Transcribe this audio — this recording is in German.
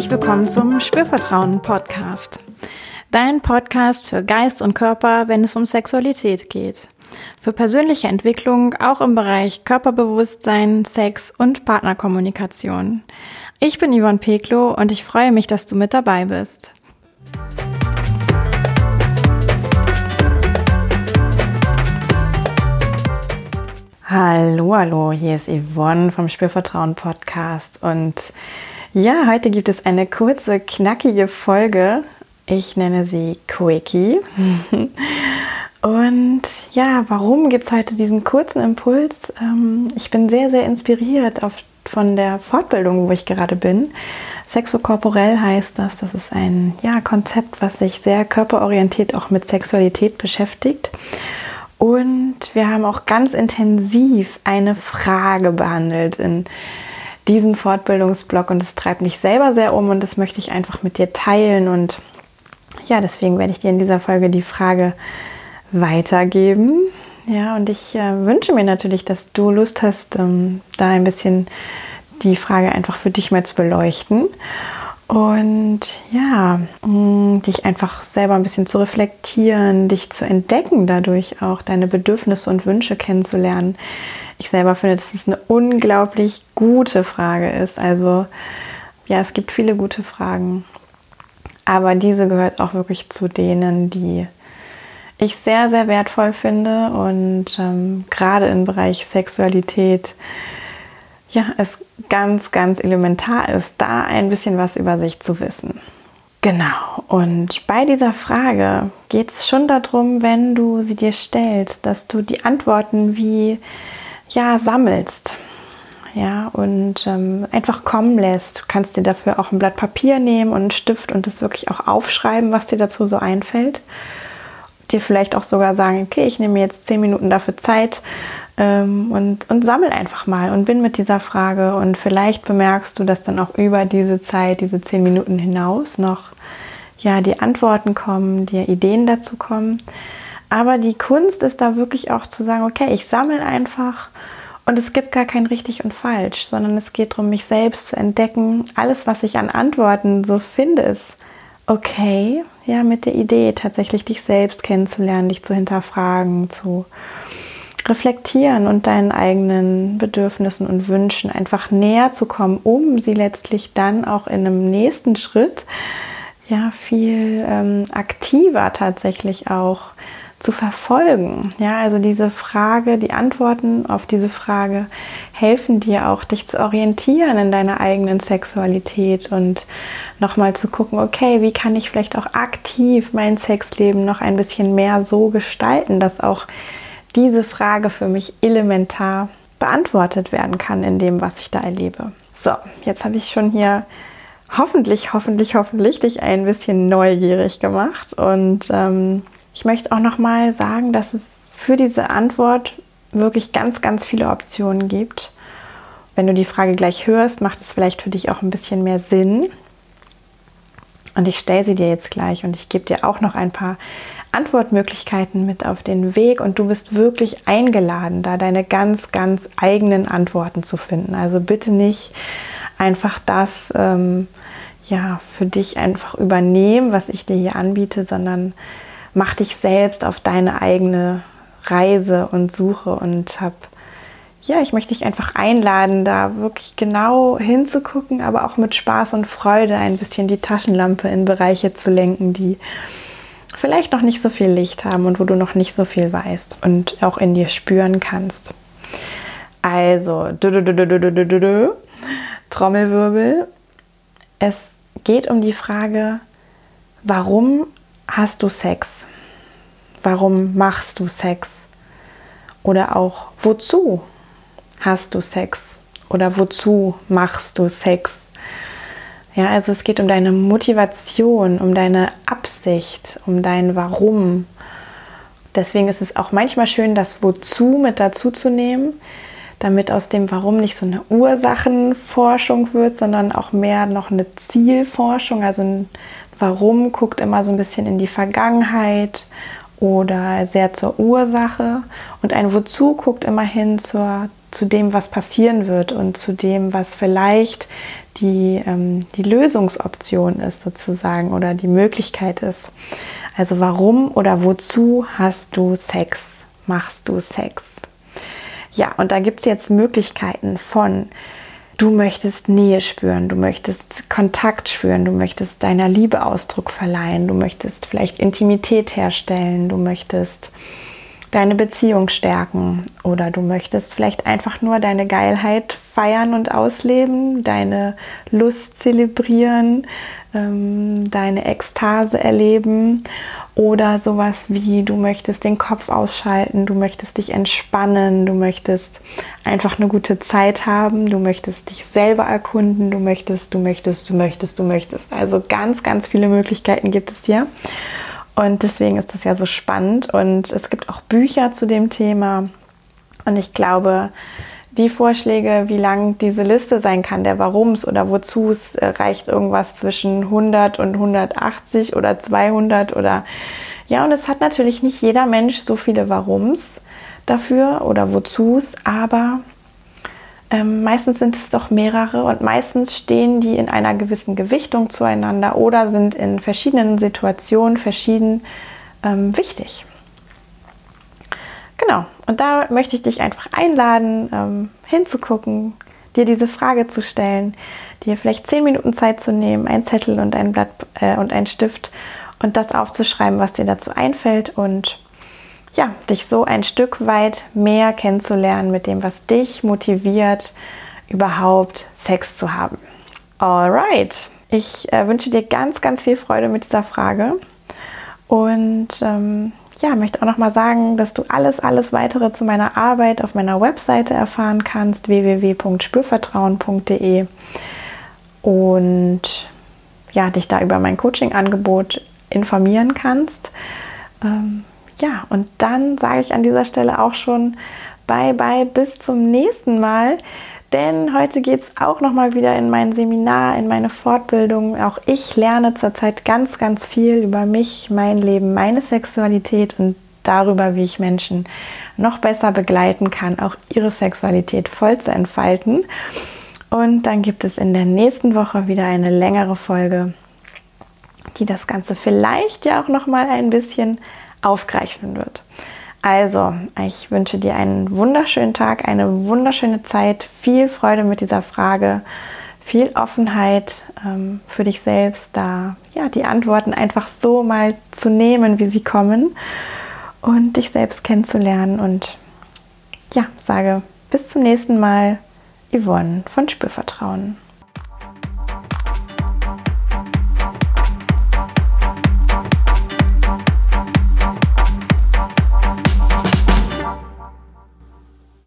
herzlich willkommen zum Spürvertrauen Podcast. Dein Podcast für Geist und Körper, wenn es um Sexualität geht. Für persönliche Entwicklung auch im Bereich Körperbewusstsein, Sex und Partnerkommunikation. Ich bin Yvonne Peklo und ich freue mich, dass du mit dabei bist. Hallo, hallo, hier ist Yvonne vom Spürvertrauen Podcast und ja, heute gibt es eine kurze, knackige Folge. Ich nenne sie Quickie. Und ja, warum gibt es heute diesen kurzen Impuls? Ähm, ich bin sehr, sehr inspiriert auf, von der Fortbildung, wo ich gerade bin. Sexokorporell heißt das. Das ist ein ja, Konzept, was sich sehr körperorientiert auch mit Sexualität beschäftigt. Und wir haben auch ganz intensiv eine Frage behandelt in diesem Fortbildungsblock und es treibt mich selber sehr um und das möchte ich einfach mit dir teilen und ja, deswegen werde ich dir in dieser Folge die Frage weitergeben. Ja, und ich äh, wünsche mir natürlich, dass du Lust hast, ähm, da ein bisschen die Frage einfach für dich mal zu beleuchten und ja, mm, dich einfach selber ein bisschen zu reflektieren, dich zu entdecken, dadurch auch deine Bedürfnisse und Wünsche kennenzulernen. Ich selber finde, dass es eine unglaublich gute Frage ist. Also ja, es gibt viele gute Fragen, aber diese gehört auch wirklich zu denen, die ich sehr, sehr wertvoll finde. Und ähm, gerade im Bereich Sexualität ja, es ganz, ganz elementar ist, da ein bisschen was über sich zu wissen. Genau, und bei dieser Frage geht es schon darum, wenn du sie dir stellst, dass du die Antworten wie ja, sammelst. Ja, und ähm, einfach kommen lässt. Du kannst dir dafür auch ein Blatt Papier nehmen und einen Stift und das wirklich auch aufschreiben, was dir dazu so einfällt. Dir vielleicht auch sogar sagen, okay, ich nehme jetzt zehn Minuten dafür Zeit ähm, und, und sammel einfach mal und bin mit dieser Frage. Und vielleicht bemerkst du, dass dann auch über diese Zeit, diese zehn Minuten hinaus noch ja, die Antworten kommen, dir Ideen dazu kommen. Aber die Kunst ist da wirklich auch zu sagen, okay, ich sammle einfach und es gibt gar kein richtig und falsch, sondern es geht darum, mich selbst zu entdecken. Alles, was ich an Antworten so finde, ist okay, ja, mit der Idee tatsächlich dich selbst kennenzulernen, dich zu hinterfragen, zu reflektieren und deinen eigenen Bedürfnissen und Wünschen einfach näher zu kommen, um sie letztlich dann auch in einem nächsten Schritt ja viel ähm, aktiver tatsächlich auch zu verfolgen. Ja, also diese Frage, die Antworten auf diese Frage helfen dir auch, dich zu orientieren in deiner eigenen Sexualität und nochmal zu gucken, okay, wie kann ich vielleicht auch aktiv mein Sexleben noch ein bisschen mehr so gestalten, dass auch diese Frage für mich elementar beantwortet werden kann in dem, was ich da erlebe. So, jetzt habe ich schon hier hoffentlich, hoffentlich, hoffentlich dich ein bisschen neugierig gemacht und ähm, ich möchte auch noch mal sagen, dass es für diese Antwort wirklich ganz, ganz viele Optionen gibt. Wenn du die Frage gleich hörst, macht es vielleicht für dich auch ein bisschen mehr Sinn. Und ich stelle sie dir jetzt gleich und ich gebe dir auch noch ein paar Antwortmöglichkeiten mit auf den Weg und du bist wirklich eingeladen, da deine ganz, ganz eigenen Antworten zu finden. Also bitte nicht einfach das ähm, ja, für dich einfach übernehmen, was ich dir hier anbiete, sondern mach dich selbst auf deine eigene Reise und Suche und hab ja, ich möchte dich einfach einladen, da wirklich genau hinzugucken, aber auch mit Spaß und Freude ein bisschen die Taschenlampe in Bereiche zu lenken, die vielleicht noch nicht so viel Licht haben und wo du noch nicht so viel weißt und auch in dir spüren kannst. Also, Trommelwirbel. Es geht um die Frage, warum hast du Sex? Warum machst du Sex? Oder auch, wozu hast du Sex? Oder wozu machst du Sex? Ja, also es geht um deine Motivation, um deine Absicht, um dein Warum. Deswegen ist es auch manchmal schön, das Wozu mit dazu zu nehmen, damit aus dem Warum nicht so eine Ursachenforschung wird, sondern auch mehr noch eine Zielforschung, also ein Warum guckt immer so ein bisschen in die Vergangenheit oder sehr zur Ursache und ein Wozu guckt immer hin zur, zu dem, was passieren wird und zu dem, was vielleicht die, ähm, die Lösungsoption ist sozusagen oder die Möglichkeit ist. Also warum oder wozu hast du Sex? Machst du Sex? Ja, und da gibt es jetzt Möglichkeiten von, du möchtest Nähe spüren, du möchtest Kontakt spüren, du möchtest deiner Liebe Ausdruck verleihen, du möchtest vielleicht Intimität herstellen, du möchtest deine Beziehung stärken oder du möchtest vielleicht einfach nur deine Geilheit feiern und ausleben, deine Lust zelebrieren, ähm, deine Ekstase erleben oder sowas wie du möchtest den Kopf ausschalten, du möchtest dich entspannen, du möchtest einfach eine gute Zeit haben, du möchtest dich selber erkunden, du möchtest, du möchtest, du möchtest, du möchtest. Also ganz, ganz viele Möglichkeiten gibt es hier. Und deswegen ist das ja so spannend. Und es gibt auch Bücher zu dem Thema. Und ich glaube, die Vorschläge, wie lang diese Liste sein kann, der Warums oder wozu es äh, reicht irgendwas zwischen 100 und 180 oder 200 oder ja, und es hat natürlich nicht jeder Mensch so viele Warums dafür oder wozus, aber ähm, meistens sind es doch mehrere und meistens stehen die in einer gewissen Gewichtung zueinander oder sind in verschiedenen Situationen verschieden ähm, wichtig. Genau, und da möchte ich dich einfach einladen, ähm, hinzugucken, dir diese Frage zu stellen, dir vielleicht zehn Minuten Zeit zu nehmen, ein Zettel und ein Blatt äh, und ein Stift und das aufzuschreiben, was dir dazu einfällt und ja, dich so ein Stück weit mehr kennenzulernen mit dem, was dich motiviert, überhaupt Sex zu haben. Alright, ich äh, wünsche dir ganz, ganz viel Freude mit dieser Frage und ähm, ja, möchte auch noch mal sagen, dass du alles, alles weitere zu meiner Arbeit auf meiner Webseite erfahren kannst, www.spürvertrauen.de und ja, dich da über mein Coaching-Angebot informieren kannst. Ähm, ja, und dann sage ich an dieser Stelle auch schon bye bye bis zum nächsten Mal. Denn heute geht es auch nochmal wieder in mein Seminar, in meine Fortbildung. Auch ich lerne zurzeit ganz, ganz viel über mich, mein Leben, meine Sexualität und darüber, wie ich Menschen noch besser begleiten kann, auch ihre Sexualität voll zu entfalten. Und dann gibt es in der nächsten Woche wieder eine längere Folge, die das Ganze vielleicht ja auch nochmal ein bisschen aufgreifen wird. Also, ich wünsche dir einen wunderschönen Tag, eine wunderschöne Zeit, viel Freude mit dieser Frage, viel Offenheit ähm, für dich selbst, da ja die Antworten einfach so mal zu nehmen, wie sie kommen und dich selbst kennenzulernen. Und ja, sage bis zum nächsten Mal, Yvonne von Spürvertrauen.